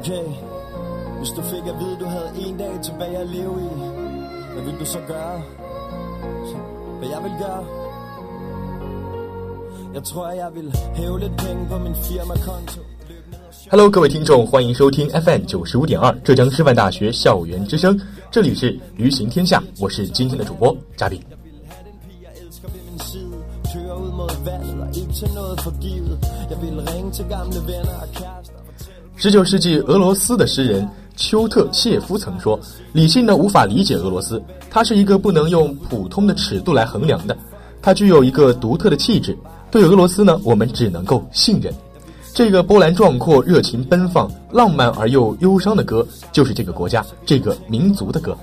Okay, hvis du fik at vide, du havde en dag tilbage at leve i, hvad vil du så gøre? Hvad jeg vil gøre? Jeg tror, jeg vil hæve lidt penge på min firmakonto. Hello，各位听众，欢迎收听 FM 九十五点二浙江师范大学校园之声，这里是驴行天下，我是今天的主播嘉宾。十九世纪，俄罗斯的诗人丘特谢夫曾说：“理性呢无法理解俄罗斯，它是一个不能用普通的尺度来衡量的，它具有一个独特的气质。对俄罗斯呢，我们只能够信任。这个波澜壮阔、热情奔放、浪漫而又忧伤的歌，就是这个国家、这个民族的歌。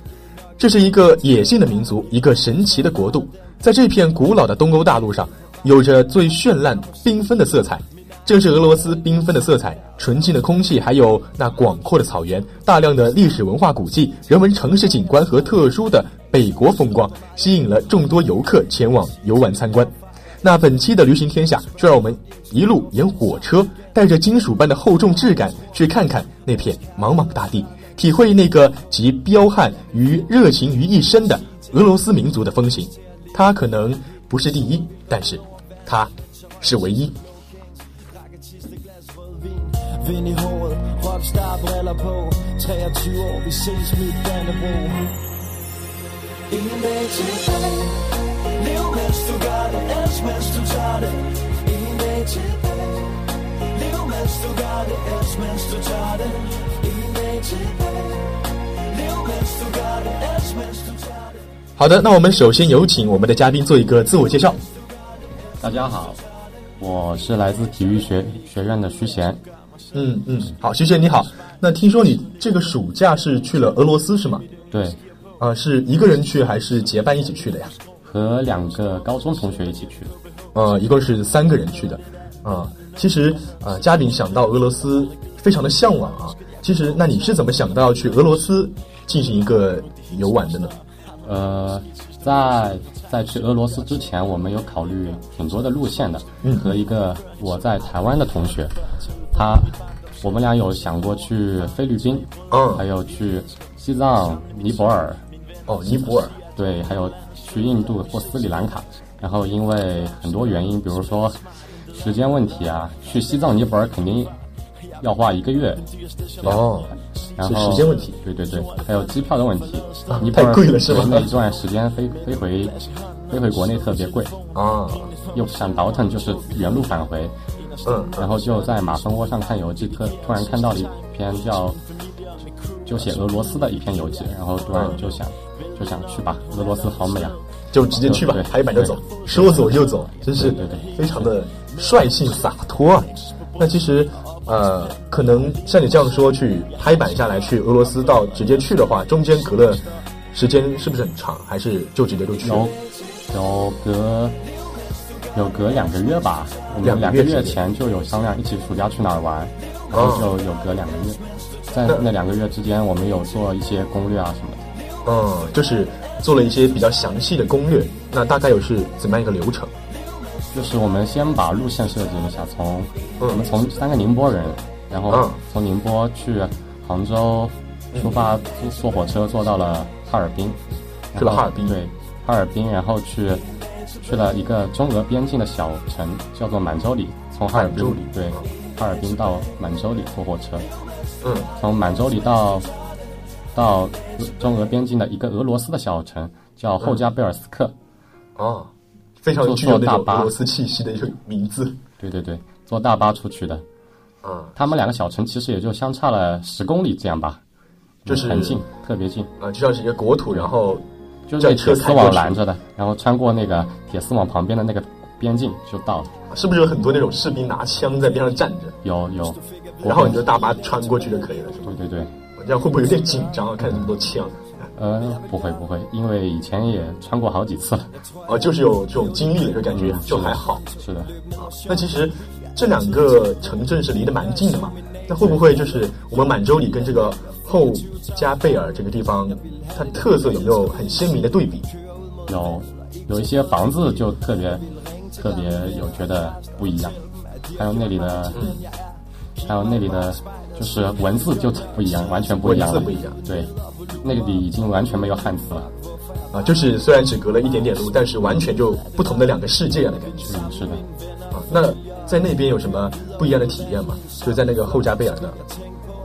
这是一个野性的民族，一个神奇的国度，在这片古老的东欧大陆上，有着最绚烂缤纷的色彩。”正是俄罗斯缤纷的色彩、纯净的空气，还有那广阔的草原、大量的历史文化古迹、人文城市景观和特殊的北国风光，吸引了众多游客前往游玩参观。那本期的旅行天下，就让我们一路沿火车，带着金属般的厚重质感，去看看那片茫茫大地，体会那个集彪悍与热情于一身的俄罗斯民族的风情。它可能不是第一，但是它是唯一。Vind i håret Rockstar-briller på 23 år, vi ses mit Dannebro En dag tilbage Lev mens du gør det, elsk mens du tager det En dag tilbage Lev mens du gør det, elsk mens du tager det En dag tilbage Lev mens du gør det, elsk mens du tager det 好的，那我们首先有请我们的嘉宾做一个自我介绍。大家好，我是来自体育学学院的徐贤，嗯嗯，好，徐姐你好。那听说你这个暑假是去了俄罗斯是吗？对，呃，是一个人去还是结伴一起去的呀？和两个高中同学一起去的。呃，一共是三个人去的。啊，其实啊，嘉宾想到俄罗斯非常的向往啊。其实，那你是怎么想到去俄罗斯进行一个游玩的呢？呃，在在去俄罗斯之前，我们有考虑挺多的路线的。嗯，和一个我在台湾的同学。他，我们俩有想过去菲律宾，嗯，还有去西藏、尼泊尔，哦，尼泊尔，对，还有去印度或斯里兰卡。然后因为很多原因，比如说时间问题啊，去西藏、尼泊尔肯定要花一个月。哦，然后时间问题，对对对，还有机票的问题，尼泊尔贵了是吧？那一段时间飞飞回飞回国内特别贵啊，又不想倒腾，就是原路返回。嗯，然后就在马蜂窝上看游记，特突然看到了一篇叫就写俄罗斯的一篇游记，然后突然就想就想去吧，俄罗斯好美啊，就直接去吧，拍板就走，说走就走，真是对对，非常的率性洒脱啊。那其实呃，可能像你这样说去拍板下来去俄罗斯到直接去的话，中间隔了时间是不是很长，还是就直接就去？有有隔。有隔两个月吧，我们两个月前就有商量一起暑假去哪儿玩，然后就有隔两个月，在那两个月之间，我们有做一些攻略啊什么的。嗯，就是做了一些比较详细的攻略。那大概有是怎么样一个流程？就是我们先把路线设计一下，从我们从三个宁波人，然后从宁波去杭州出发，坐坐火车坐到了哈尔滨，去了哈尔滨，对，哈尔滨，然后去。去了一个中俄边境的小城，叫做满洲里。从哈尔滨对，哈尔滨到满洲里坐火车。嗯，从满洲里到到中俄边境的一个俄罗斯的小城，叫后加贝尔斯克。哦，非常具有那种俄罗斯气息的一个名字。对对对，坐大巴出去的。嗯，他们两个小城其实也就相差了十公里这样吧，就是很近，特别近。啊，就像是一个国土，然后。就是铁丝网拦着的，然后穿过那个铁丝网旁边的那个边境就到了。是不是有很多那种士兵拿枪在边上站着？有有，然后你就大巴穿过去就可以了，是吗？对对对。这样会不会有点紧张啊？看这么多枪。呃，不会不会，因为以前也穿过好几次了。哦，就是有这种经历了，就感觉就还好。是的。啊，那其实这两个城镇是离得蛮近的嘛。那会不会就是我们满洲里跟这个后加贝尔这个地方，它特色有没有很鲜明的对比？有，有一些房子就特别特别有觉得不一样，还有那里的，嗯还有那里的，就是文字就不一样，完全不一样。文字不一样。对，那里已经完全没有汉字了。啊，就是虽然只隔了一点点路，但是完全就不同的两个世界的感觉。嗯，是的。啊，那。在那边有什么不一样的体验吗？就在那个后加贝尔那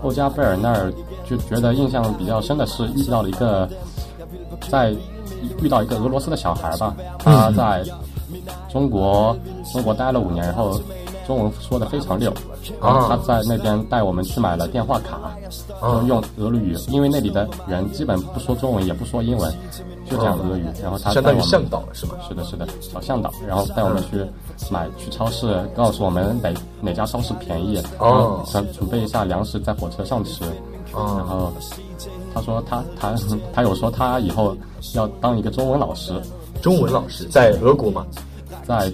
儿。后加贝尔那儿就觉得印象比较深的是遇到了一个，在遇到一个俄罗斯的小孩吧，他在中国中国待了五年，然后中文说的非常溜。然后。他在那边带我们去买了电话卡，用俄语，因为那里的人基本不说中文，也不说英文。就讲俄语，然后他相当于向导了，是吗？是的，是的，小向导，然后带我们去买，去超市，告诉我们哪哪家超市便宜，哦，准准备一下粮食在火车上吃，哦，然后他说他他 他有说他以后要当一个中文老师，中文老师在俄国吗？在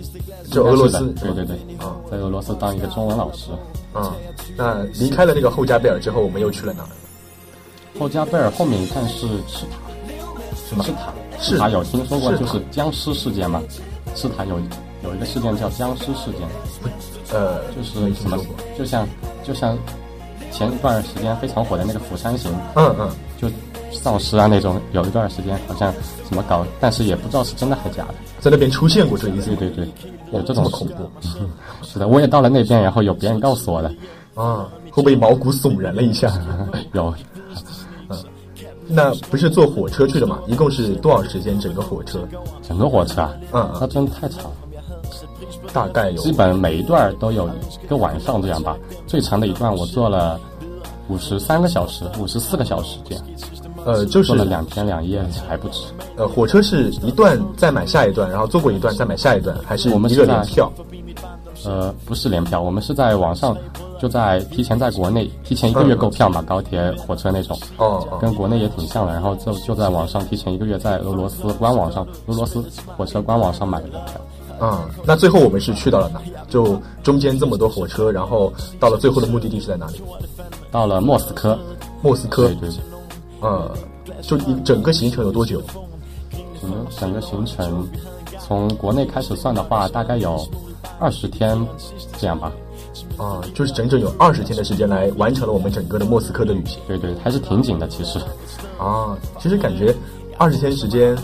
就俄罗斯，对对对，啊，在俄罗斯当一个中文老师，啊，那离开了那个后加贝尔之后，我们又去了哪？后加贝尔后面一看是赤塔。什么是塔，赤塔有听说过，就是僵尸事件吗？赤塔有有一个事件叫僵尸事件，呃，就是什么，就像就像前一段时间非常火的那个《釜山行》，嗯嗯，就丧尸啊那种，有一段时间好像怎么搞，但是也不知道是真的还是假的，在那边出现过这一次，对对对，有这种恐怖，是的，我也到了那边，然后有别人告诉我的，啊，会不会毛骨悚然了一下？有。那不是坐火车去的吗？一共是多少时间？整个火车？整个火车啊？嗯，那真的太长了。大概有？基本每一段都有一个晚上这样吧。最长的一段我坐了五十三个小时，五十四个小时这样。呃，就是坐了两天两夜还不止。呃，火车是一段再买下一段，然后坐过一段再买下一段，还是我们一个联票？呃，不是联票，我们是在网上。就在提前在国内提前一个月购票嘛，高铁、火车那种，哦，跟国内也挺像的。然后就就在网上提前一个月在俄罗斯官网上，俄罗斯火车官网上买的票。嗯，那最后我们是去到了哪？就中间这么多火车，然后到了最后的目的地是在哪里？到了莫斯科。莫斯科。对对。呃，就一整个行程有多久？我们整个行程从国内开始算的话，大概有二十天这样吧。啊，就是整整有二十天的时间来完成了我们整个的莫斯科的旅行。对对，还是挺紧的，其实。啊，其实感觉二十天时间，啊，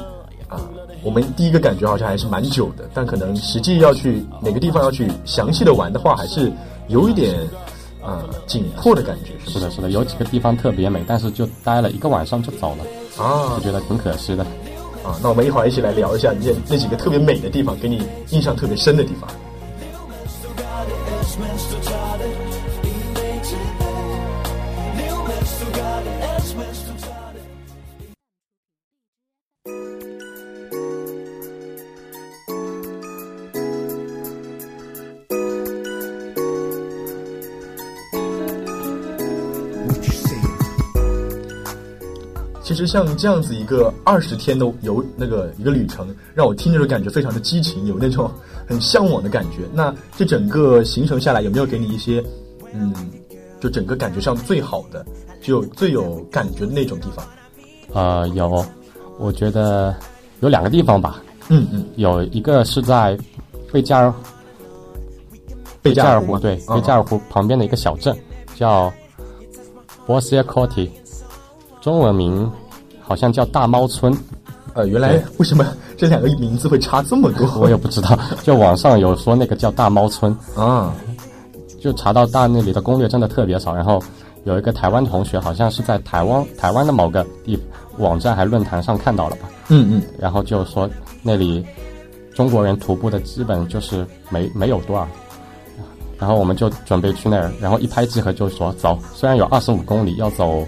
我们第一个感觉好像还是蛮久的，但可能实际要去哪个地方要去详细的玩的话，还是有一点呃紧迫的感觉。是的，是的，有几个地方特别美，但是就待了一个晚上就走了，啊，就觉得挺可惜的。啊，那我们一会儿一起来聊一下那那几个特别美的地方，给你印象特别深的地方。其实像这样子一个二十天的游那个一个旅程，让我听着就感觉非常的激情，有那种很向往的感觉。那这整个行程下来，有没有给你一些，嗯，就整个感觉上最好的，就最有感觉的那种地方？呃，有，我觉得有两个地方吧。嗯嗯，有一个是在贝加尔，贝加尔湖对，贝加尔湖旁边的一个小镇叫 b o s i a k o t i 中文名好像叫大猫村，呃，原来为什么这两个名字会差这么多？我也不知道。就网上有说那个叫大猫村啊，就查到大那里的攻略真的特别少。然后有一个台湾同学，好像是在台湾台湾的某个地网站还论坛上看到了吧？嗯嗯。然后就说那里中国人徒步的基本就是没没有多少。然后我们就准备去那儿，然后一拍即合就说走，虽然有二十五公里要走。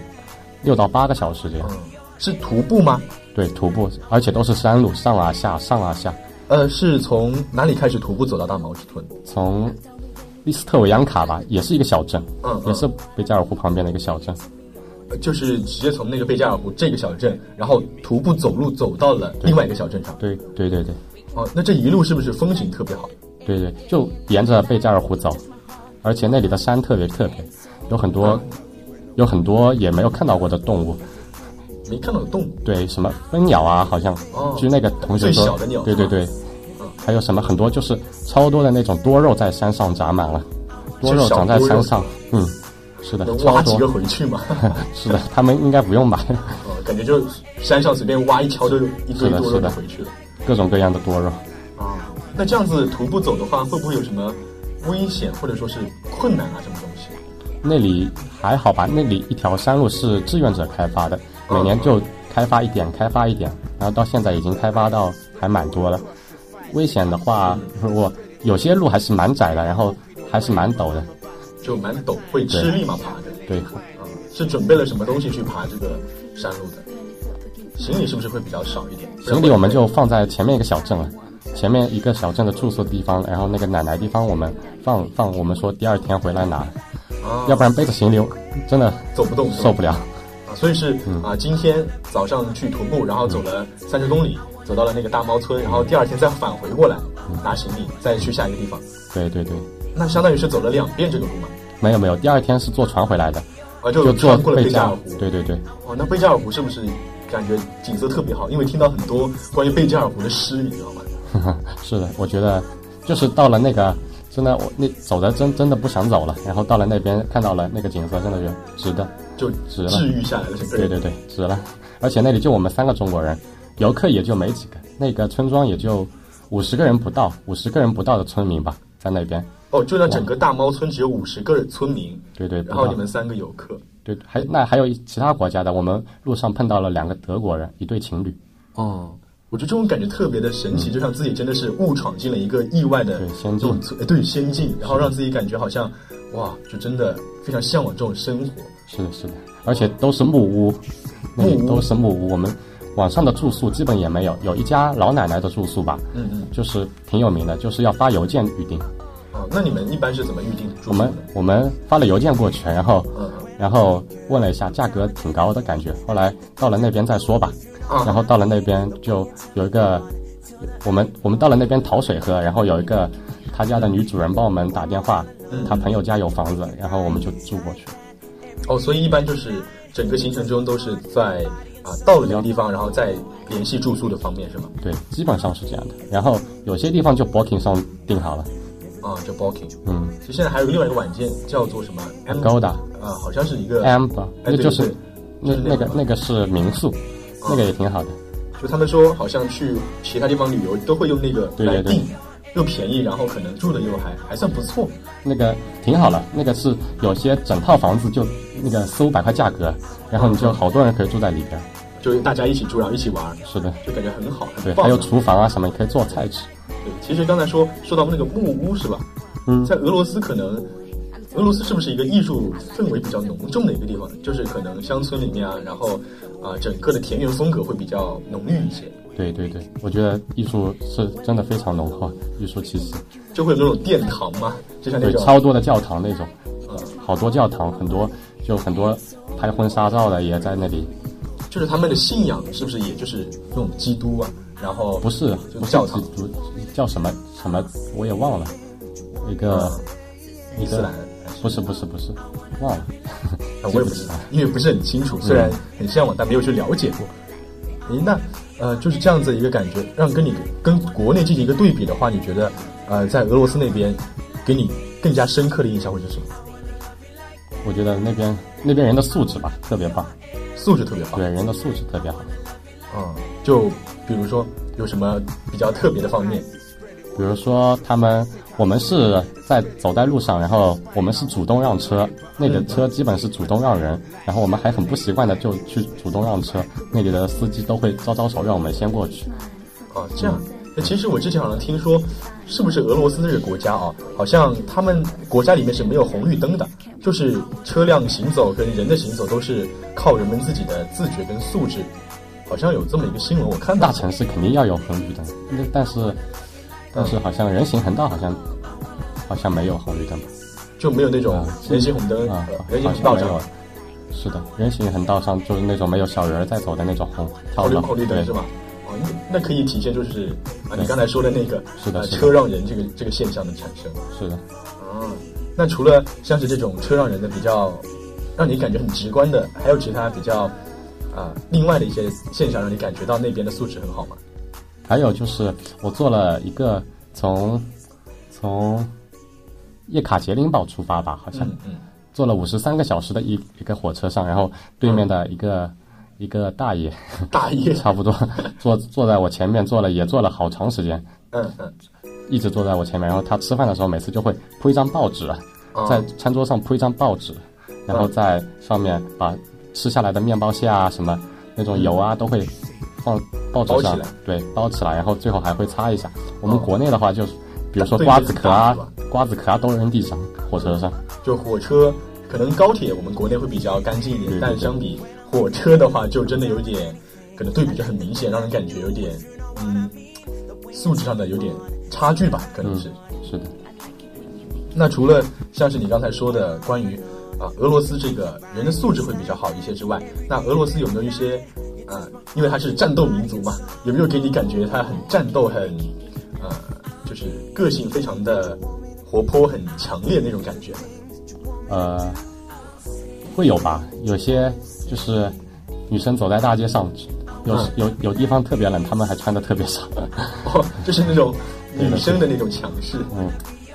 六到八个小时这样，是徒步吗？对，徒步，而且都是山路，上啊下，上啊下。呃，是从哪里开始徒步走到大毛村？从利斯特维扬卡吧，也是一个小镇，嗯嗯也是贝加尔湖旁边的一个小镇。呃就是直接从那个贝加尔湖这个小镇，然后徒步走路走到了另外一个小镇上。对对对对哦，那这一路是不是风景特别好？对对，就沿着贝加尔湖走，而且那里的山特别特别，有很多、有很多也没有看到过的动物。没看到有动物。对，什么蜂鸟啊，好像，哦据那个同学最说，小的鸟对对对，还有什么很多就是超多的那种多肉在山上长满了，多肉长在山上，嗯，是的，挖几个多，回去吗？是的，他们应该不用吧，哦，感觉就山上随便挖一锹就一堆多肉就回去了。各种各样的多肉。啊，那这样子徒步走的话，会不会有什么危险或者说是困难啊？什么东西？那里还好吧？那里一条山路是志愿者开发的，每年就开发一点，开发一点，然后到现在已经开发到还蛮多了。危险的话，如果有些路还是蛮窄的，然后还是蛮陡的。就蛮陡，会吃力嘛？爬的？对，啊，是准备了什么东西去爬这个山路的？行李是不是会比较少一点？行李我们就放在前面一个小镇了，前面一个小镇的住宿地方，然后那个奶奶地方我们放放，我们说第二天回来拿，啊，要不然背着行李真的走不动受不了。啊，所以是嗯啊，今天早上去徒步，然后走了三十公里，走到了那个大猫村，然后第二天再返回过来嗯拿行李，再去下一个地方。对对对，那相当于是走了两遍这个路嘛？没有没有，第二天是坐船回来的，啊，就坐穿过了贝加尔贝加尔湖。对对对，哦，那贝加尔湖是不是感觉景色特别好？因为听到很多关于贝加尔湖的诗，你知道吗？是的，我觉得就是到了那个，真的我那走的真真的不想走了，然后到了那边看到了那个景色，真的是值得。就值了治愈下来了。对对对，值了。而且那里就我们三个中国人，游客也就没几个，那个村庄也就五十个人不到，五十个人不到的村民吧，在那边。哦，就那整个大猫村只有五十个村民，对对，不然后你们三个游客。对，还那还有其他国家的，我们路上碰到了两个德国人，一对情侣。哦，我觉得这种感觉特别的神奇，就像自己真的是误闯进了一个意外的对先进这种村，哎对仙境，然后让自己感觉好像哇，就真的非常向往这种生活。是的，是的，而且都是木屋，那里都是木屋。我们晚上的住宿基本也没有，有一家老奶奶的住宿吧，嗯嗯。就是挺有名的，就是要发邮件预定。哦，那你们一般是怎么预定住宿我们？我们发了邮件过去，然后嗯然后问了一下，价格挺高的感觉。后来到了那边再说吧。啊然后到了那边就有一个，我们我们到了那边讨水喝，然后有一个他家的女主人帮我们打电话，嗯他朋友家有房子，然后我们就住过去。哦，所以一般就是整个行程中都是在啊到了这个地方，然后再联系住宿的方面是吗？对，基本上是这样的。然后有些地方就 Booking 上订好了，啊，叫 Booking。嗯其实现在还有另外一个软件叫做什么，Agoda 啊，好像是一个 M 吧，哎对那就是那就是那个那个那个是民宿，那个也挺好的。就他们说好像去其他地方旅游都会用那个对对对来订，又便宜，然后可能住的又还还算不错。那个挺好了，那个是有些整套房子就那个四五百块价格，然后你就好多人可以住在里边。就是大家一起住，然后一起玩，是的，就感觉很好，对。还有厨房啊什么，你可以做菜吃。对，其实刚才说说到那个木屋是吧？嗯在俄罗斯可能，俄罗斯是不是一个艺术氛围比较浓重的一个地方？就是可能乡村里面啊，然后啊、整个的田园风格会比较浓郁一些，对对对，我觉得艺术是真的非常浓厚，艺术气息。就会有那种殿堂嘛，就像那对，种超多的教堂那种，呃，好多教堂，很多就很多拍婚纱照的也在那里。就是他们的信仰是不是也就是那种基督啊？然后不是不是教堂基督，叫什么什么我也忘了，一个伊斯兰，不是不是不是忘了。啊，我也不知道，因为不是很清楚，虽然很向往，但没有去了解过。诶，那呃，就是这样子一个感觉，让跟你跟国内进行一个对比的话，你觉得呃，在俄罗斯那边给你更加深刻的印象会是什么？我觉得那边那边人的素质吧特别棒，素质特别棒。对人的素质特别好。嗯，就比如说有什么比较特别的方面？比如说他们，我们是在走在路上，然后我们是主动让车，那个车基本是主动让人，然后我们还很不习惯的就去主动让车，那里的司机都会招招手让我们先过去。哦，这样。那其实我之前好像听说，是不是俄罗斯这个国家啊，好像他们国家里面是没有红绿灯的，就是车辆行走跟人的行走都是靠人们自己的自觉跟素质好像有这么一个新闻，我看到大城市肯定要有红绿灯，那但是但是好像人行横道好像好像没有红绿灯吧？就没有那种啊人行红灯、啊呃，人行横道上。是的，人行横道上就是那种没有小人儿在走的那种红条红绿灯是吧？哦，那那可以体现就是啊，你刚才说的那个呃是的是的车让人这个这个现象的产生。是的。嗯，那除了像是这种车让人的比较让你感觉很直观的，还有其他比较啊、另外的一些现象让你感觉到那边的素质很好吗？还有就是我做了一个从从叶卡捷琳堡出发吧，好像、嗯嗯，坐了五十三个小时的一一个火车上，然后对面的一个、一个大爷，大爷，差不多坐坐在我前面坐了也坐了好长时间，嗯嗯，一直坐在我前面。然后他吃饭的时候每次就会铺一张报纸，哦。在餐桌上铺一张报纸，然后在上面把吃下来的面包屑啊什么那种油啊都会放报纸上包起来，对，包起来，然后最后还会擦一下。我们国内的话就是，比如说瓜子壳啊瓜子壳啊都扔地上，火车上。就火车，可能高铁我们国内会比较干净一点，对对对但相比火车的话，就真的有点，可能对比就很明显，让人感觉有点，嗯，素质上的有点差距吧，可能嗯是。，是的。那除了像是你刚才说的关于啊俄罗斯这个人的素质会比较好一些之外，那俄罗斯有没有一些呃，因为他是战斗民族嘛，有没有给你感觉他很战斗、很呃，就是个性非常的活泼、很强烈那种感觉？呃，会有吧？有些就是女生走在大街上，有、嗯有有地方特别冷，她们还穿的特别少，哦，就是那种女生的那种强势。嗯，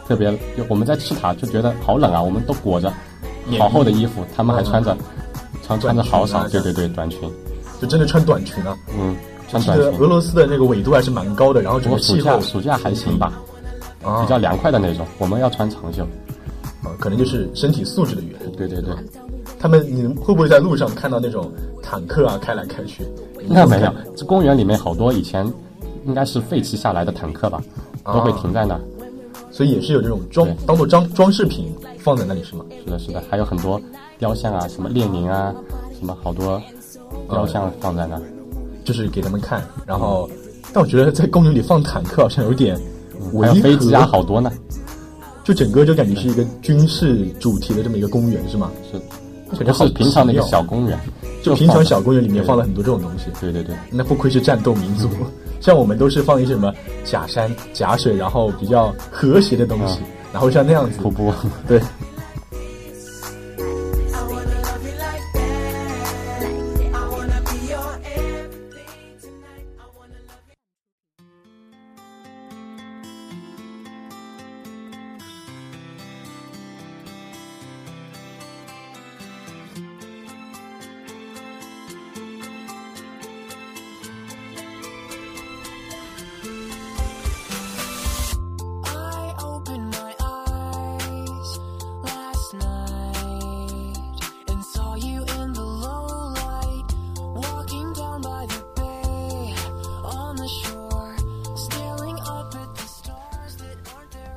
特别就我们在赤塔就觉得好冷啊，我们都裹着好厚的衣衣服，她们还穿着、穿穿着好少，啊对对对，短裙，就真的穿短裙啊！嗯，穿短裙俄。罗斯的那个纬度还是蛮高的，然后整个气候假暑假还行吧，啊比较凉快的那种，我们要穿长袖。啊，可能就是身体素质的原因。对对对，他们，你们会不会在路上看到那种坦克啊开来开去？那没有，这公园里面好多以前应该是废弃下来的坦克吧，都会停在那儿。所以也是有这种装当做装装饰品放在那里是吗？是的，是的，还有很多雕像啊，什么列宁啊，什么好多雕像放在那儿。就是给他们看，然后，但我觉得在公园里放坦克好像有点违和，飞机啊，好多呢。就整个就感觉是一个军事主题的这么一个公园是吗？是，感觉好平常的一个小公园，就平常小公园里面放了很多这种东西。对对对，那不愧是战斗民族，像我们都是放一些什么假山、假水，然后比较和谐的东西，然后像那样子瀑，布。对。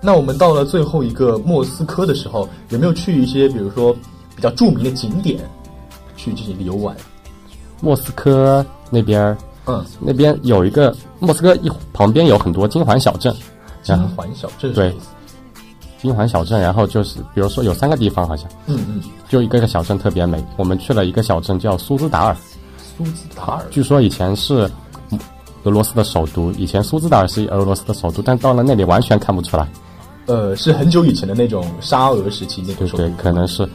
那我们到了最后一个莫斯科的时候，有没有去一些比如说比较著名的景点去进行游玩？莫斯科那边儿，嗯，那边有一个莫斯科一旁边有很多金环小镇，金环小镇对金环小镇，然后就是比如说有三个地方好像，嗯嗯，就一个个小镇特别美。我们去了一个小镇叫苏兹达尔，苏兹达尔，据说以前是俄罗斯的首都，以前苏兹达尔是俄罗斯的首都，但到了那里完全看不出来。呃，是很久以前的那种沙俄时期那个首都对对，可能是，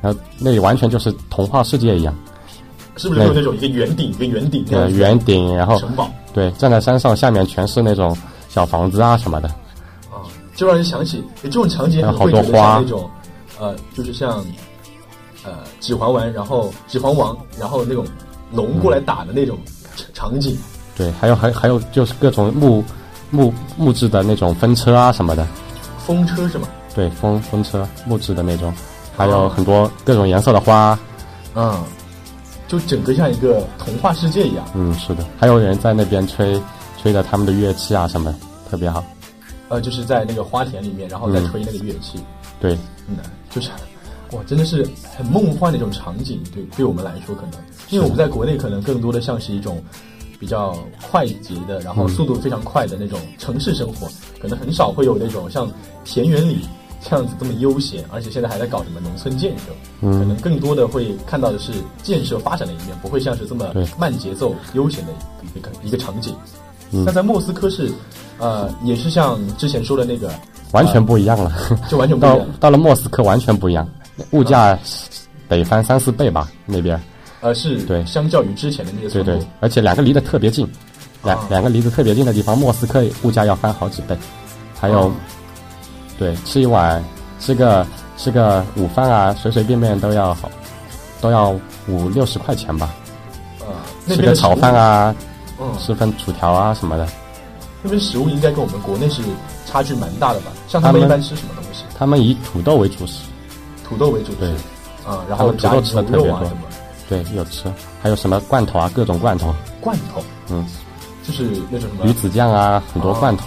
然后那里完全就是童话世界一样，是不是有那种一个圆顶一个圆顶这呃，圆顶，然后城堡？对，站在山上，下面全是那种小房子啊什么的。啊，就让人想起这种场景，还有很会觉得好多花。像那种呃，就是像呃《指环王》，然后《指环王》，然后那种龙过来打的那种场场景。对，还有还还有就是各种木木木质的那种风车啊什么的，风车是吗？对，风风车木质的那种，还有很多各种颜色的花，嗯，就整个像一个童话世界一样。嗯，是的，还有人在那边吹吹着他们的乐器啊什么，特别好。呃，就是在那个花田里面，然后再嗯吹那个乐器。对，嗯，就是哇，真的是很梦幻的一种场景，对对我们来说可能，因为我们在国内可能更多的像是一种比较快捷的，然后速度非常快的那种城市生活，可能很少会有那种像田园里这样子这么悠闲，而且现在还在搞什么农村建设，可能更多的会看到的是建设发展的一面，不会像是这么慢节奏悠闲的一个一个场景。那在莫斯科是，呃，也是像之前说的那个，完全不一样了。就完全不一 到样。到了莫斯科完全不一样，物价得翻三四倍吧那边。呃，是对相较于之前的那个对对，，而且两个离得特别近，两、啊两个离得特别近的地方，莫斯科物价要翻好几倍。还有，哦对，吃一碗吃个吃个午饭啊，随随便便都要好，都要五六十块钱吧。呃，吃个炒饭啊，嗯，吃份薯条啊什么的。那边食物应该跟我们国内是差距蛮大的吧？像他们一般吃什么东西？他们以土豆为主食，土豆为主食对，啊，然后加土豆吃的特别多对，有吃，还有什么罐头啊，各种罐头，罐头，嗯，就是那种什么鱼子酱啊，很多哦罐头。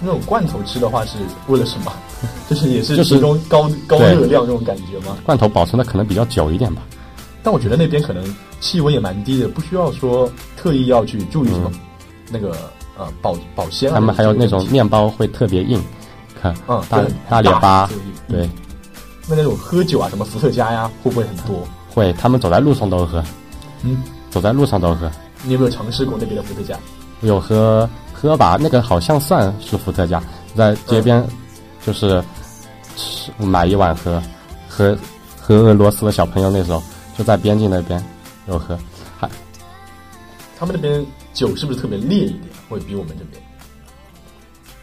那种罐头吃的话是为了什么？就是也是就是提供高高热量这种感觉吗？罐头保存的可能比较久一点吧。但我觉得那边可能气温也蛮低的，不需要说特意要去注意什么、那个呃保保鲜啊。他们还有那种面包会特别硬，看嗯大大列巴，对，那那种喝酒啊，什么伏特加呀，会不会很多？会，他们走在路上都喝，嗯，走在路上都喝。你有没有尝试过那边的伏特加？有喝喝吧，那个好像算是伏特加，在街边就是吃买一碗喝，喝喝俄罗斯的小朋友那时候就在边境那边有喝，还他们那边酒是不是特别烈一点？会比我们这边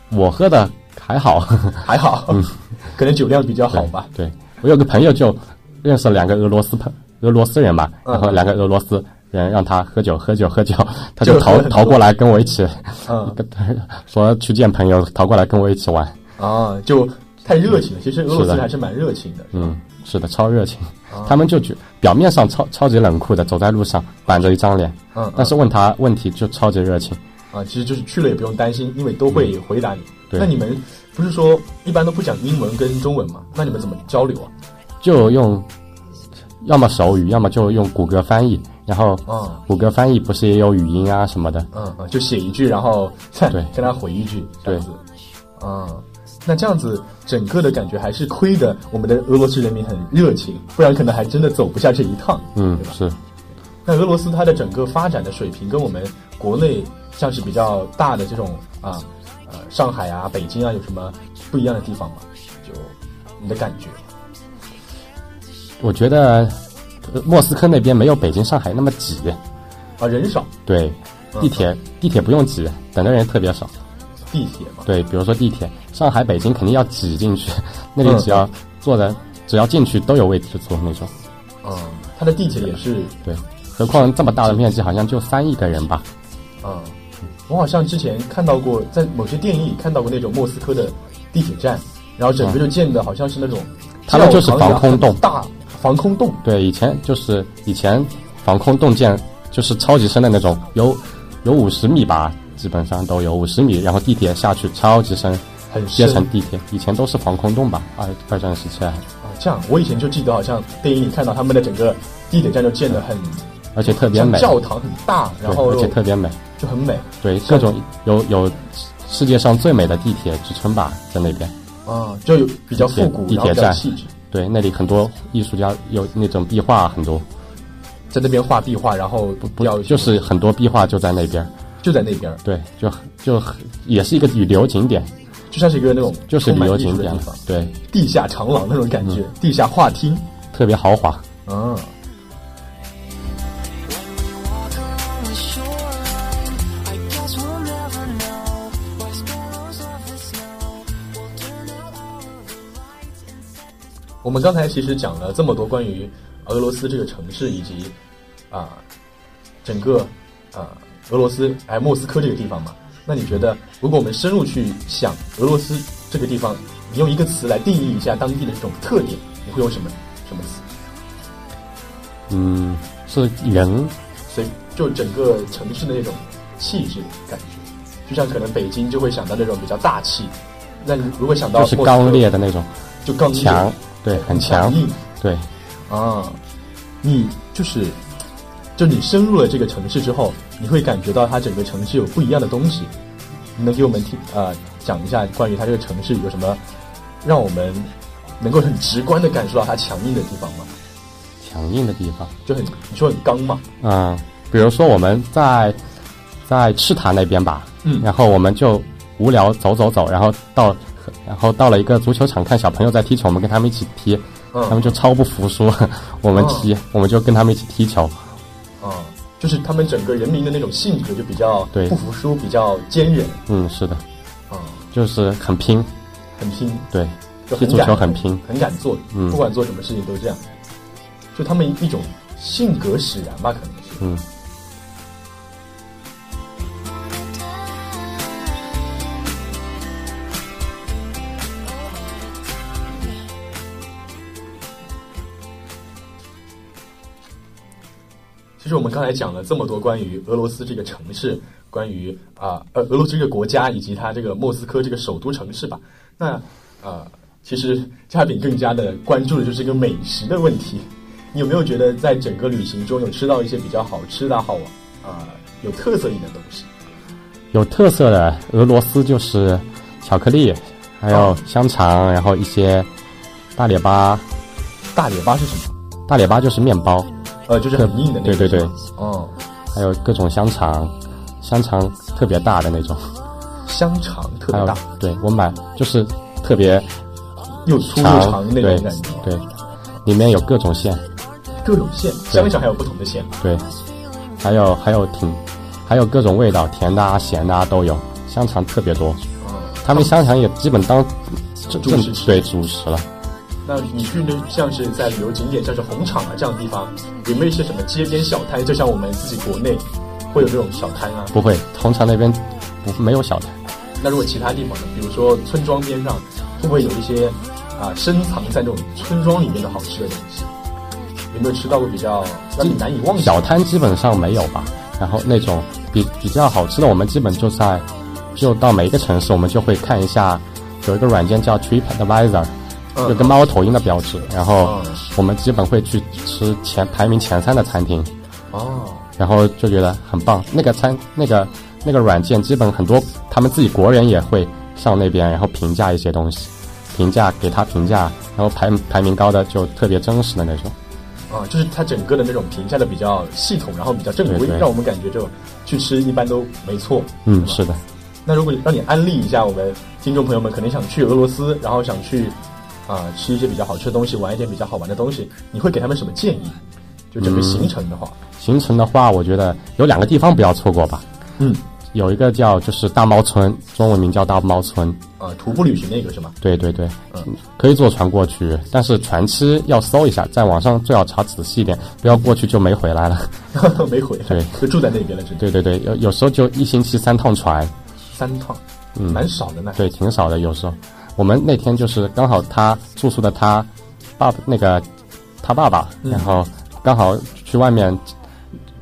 我喝的还好，还好？可能酒量比较好吧。对，对我有个朋友就认识两个俄罗斯朋俄罗斯人嘛，嗯然后两个俄罗斯人让他喝酒喝酒喝酒，他就逃逃过来跟我一起，嗯跟 说去见朋友，逃过来跟我一起玩。啊，就太热情了。其实俄罗斯人还是蛮热情的。嗯，是的，超热情。啊他们就觉表面上超超级冷酷的，走在路上板着一张脸，嗯，嗯但是问他问题就超级热情。啊，其实就是去了也不用担心，因为都会回答你。嗯对那你们不是说一般都不讲英文跟中文吗？那你们怎么交流啊？就用要么手语，要么就用谷歌翻译。然后嗯，谷歌翻译不是也有语音啊什么的？嗯嗯，就写一句，然后再对 跟他回一句，这样子。嗯，那这样子整个的感觉还是亏的，我们的俄罗斯人民很热情，不然可能还真的走不下这一趟。嗯对吧，是那俄罗斯它的整个发展的水平跟我们国内像是比较大的这种啊呃上海啊、北京啊有什么不一样的地方吗？就你的感觉？我觉得呃莫斯科那边没有北京、上海那么挤。啊，人少，对，嗯地铁地铁不用挤，等的人特别少。地铁嘛，对，比如说地铁，上海、北京肯定要挤进去，那里只要坐的，只要进去都有位置坐那种。嗯，它的地铁也是，对，何况这么大的面积，好像就三亿个人吧。嗯，我好像之前看到过，在某些电影里看到过那种莫斯科的地铁站，然后整个就建的好像是那种，他们就是防空洞大防空洞，对，以前就是以前防空洞建就是超级深的那种，有有五十米吧，基本上都有五十米，然后地铁下去超级深，很深接成地铁。以前都是防空洞吧，二二战时期还，啊。这样，我以前就记得好像电影里看到他们的整个地铁站就建的很而且特别美，教堂很大，然后，而且特别美，就很美对，各种有有世界上最美的地铁之称吧，在那边。啊，就有比较复古，地铁站气质，对，那里很多艺术家有那种壁画很多，在那边画壁画，然后不不要就是很多壁画就在那边。就在那边，对，就就也是一个旅游景点，就像是一个那种就是旅游景点对，地下长廊那种感嗯觉，地下画厅，特别豪华。嗯。我们刚才其实讲了这么多关于俄罗斯这个城市以及啊、整个啊、俄罗斯哎莫斯科这个地方嘛。那你觉得，如果我们深入去想俄罗斯这个地方，你用一个词来定义一下当地的这种特点，你会用什么什么词？嗯，是人，所以就整个城市的那种气质感觉，就像可能北京就会想到那种比较大气，那你如果想到就是刚烈的那种，就刚烈强对，很强，硬对，啊。你就是，就你深入了这个城市之后，你会感觉到它整个城市有不一样的东西。你能给我们听呃讲一下关于它这个城市有什么让我们能够很直观的感受到它强硬的地方吗？强硬的地方。就很你说很刚嘛，嗯，比如说我们在在赤塔那边吧，嗯然后我们就无聊走走走，然后到然后到了一个足球场看小朋友在踢球，我们跟他们一起踢，嗯。他们就超不服输，我们踢，我们就跟他们一起踢球，啊，就是他们整个人民的那种性格就比较对。不服输，比较坚韧。嗯，是的，啊，就是很拼，很拼，对，踢足球很拼，很敢做，嗯。不管做什么事情都这样，就他们一种性格使然吧，可能是。嗯。其实我们刚才讲了这么多关于俄罗斯这个城市，关于啊呃俄罗斯这个国家以及它这个莫斯科这个首都城市吧。那呃，其实嘉宾更加的关注的就是一个美食的问题。你有没有觉得在整个旅行中有吃到一些比较好吃的好啊、有特色一点的东西？有特色的俄罗斯就是巧克力，还有哦香肠，然后一些大列巴，大列巴是什么？大列巴就是面包，呃，就是很硬的那种。对对对。哦，还有各种香肠，香肠特别大的那种，香肠特别大，对我买就是特别又粗又长，那种感觉。对，里面有各种馅，各种馅，香肠还有不同的馅。对，还有还有挺，还有各种味道，甜的啊、咸的啊都有，香肠特别多，哦，他们香肠也基本当正正对主食了。那你去那像是在旅游景点，像是红场啊这样的地方，有没有一些什么街边小摊？就像我们自己国内会有这种小摊啊？不会，红场那边不没有小摊，那如果其他地方呢？比如说村庄边上，会不会有一些啊深藏在这种村庄里面的好吃的东西？有没有吃到过比较让你难以忘记小？摊基本上没有吧。然后那种比比较好吃的，我们基本就在就到每一个城市，我们就会看一下，有一个软件叫 TripAdvisor，嗯有个猫头鹰的标志，然后嗯我们基本会去吃前排名前三的餐厅，哦，然后就觉得很棒。那个餐那个那个软件，基本很多他们自己国人也会上那边，然后评价一些东西，评价给他评价，然后排排名高的就特别真实的那种。啊，就是它整个的那种评价的比较系统，然后比较正规，对对让我们感觉就去吃一般都没错。嗯，是的。那如果让你安利一下我们听众朋友们，可能想去俄罗斯，然后想去啊、吃一些比较好吃的东西，玩一点比较好玩的东西，你会给他们什么建议？就整个行程的话，行程的话，我觉得有两个地方不要错过吧。嗯，有一个叫就是大猫村，中文名叫大猫村。呃，徒步旅行那个是吗？对对对，嗯可以坐船过去，但是船期要搜一下，在网上最好查仔细一点，不要过去就没回来了。没回来，对就住在那边了，对对对，有有时候就一星期三趟船，三趟，嗯蛮少的呢。对，挺少的。有时候我们那天就是刚好他住宿的他爸那个他爸爸，嗯。然后刚好去外面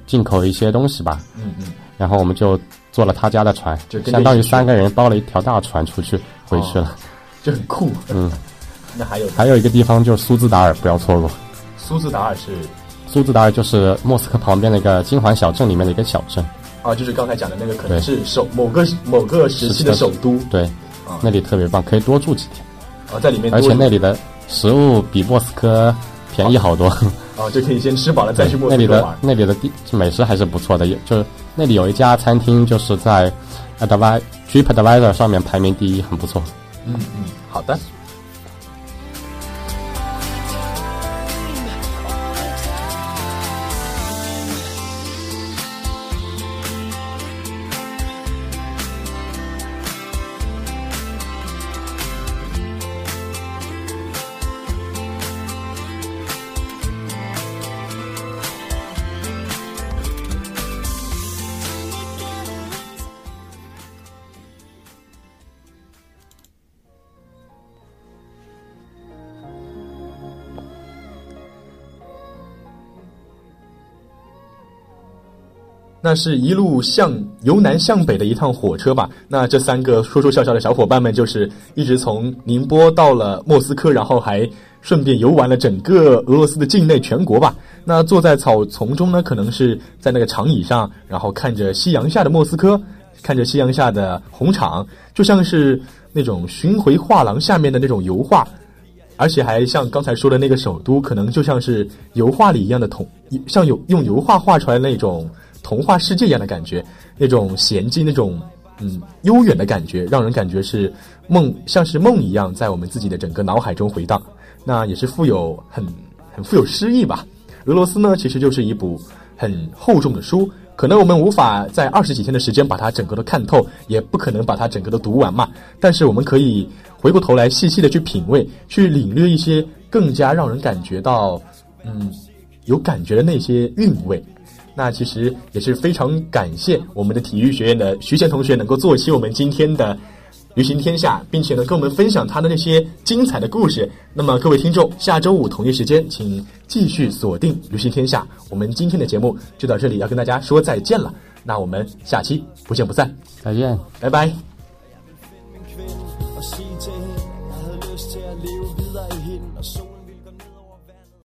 进口一些东西吧，嗯嗯，然后我们就坐了他家的船就相当于三个人包了一条大船出去回去了。就很酷。嗯，那还有？还有一个地方就是苏兹达尔，不要错过。苏兹达尔是？苏兹达尔就是莫斯科旁边的一个金环小镇里面的一个小镇，啊，就是刚才讲的那个，可能是首某个某个时期的。首都。对，啊那里特别棒，可以多住几天，啊，在里面而且那里的食物比莫斯科 便宜好多。啊，就可以先吃饱了再去莫那里的。那里的地美食还是不错的，也就是那里有一家餐厅，就是在 Advi TripAdvisor 上面排名第一，很不错。嗯嗯，好的。那是一路向由南向北的一趟火车吧。那这三个说说笑笑的小伙伴们，就是一直从宁波到了莫斯科，然后还顺便游玩了整个俄罗斯的境内全国吧。那坐在草丛中呢，可能是在那个长椅上，然后看着夕阳下的莫斯科，看着夕阳下的红场，就像是那种巡回画廊下面的那种油画，而且还像刚才说的那个首都，可能就像是油画里一样的同，像有用油画画出来那种童话世界一样的感觉，那种娴静，那种嗯悠远的感觉，让人感觉是梦，像是梦一样，在我们自己的整个脑海中回荡。那也是富有很很富有诗意吧。俄罗斯呢，其实就是一部很厚重的书，可能我们无法在二十几天的时间把它整个都看透，也不可能把它整个都读完嘛。但是我们可以回过头来细细的去品味，去领略一些更加让人感觉到嗯有感觉的那些韵味。那其实也是非常感谢我们的体育学院的徐贤同学能够做起我们今天的。旅行天下，并且呢，跟我们分享他的那些精彩的故事。那么，各位听众，下周五同一时间，请继续锁定旅行天下。我们今天的节目就到这里，要跟大家说再见了。那我们下期不见不散，再见，拜拜。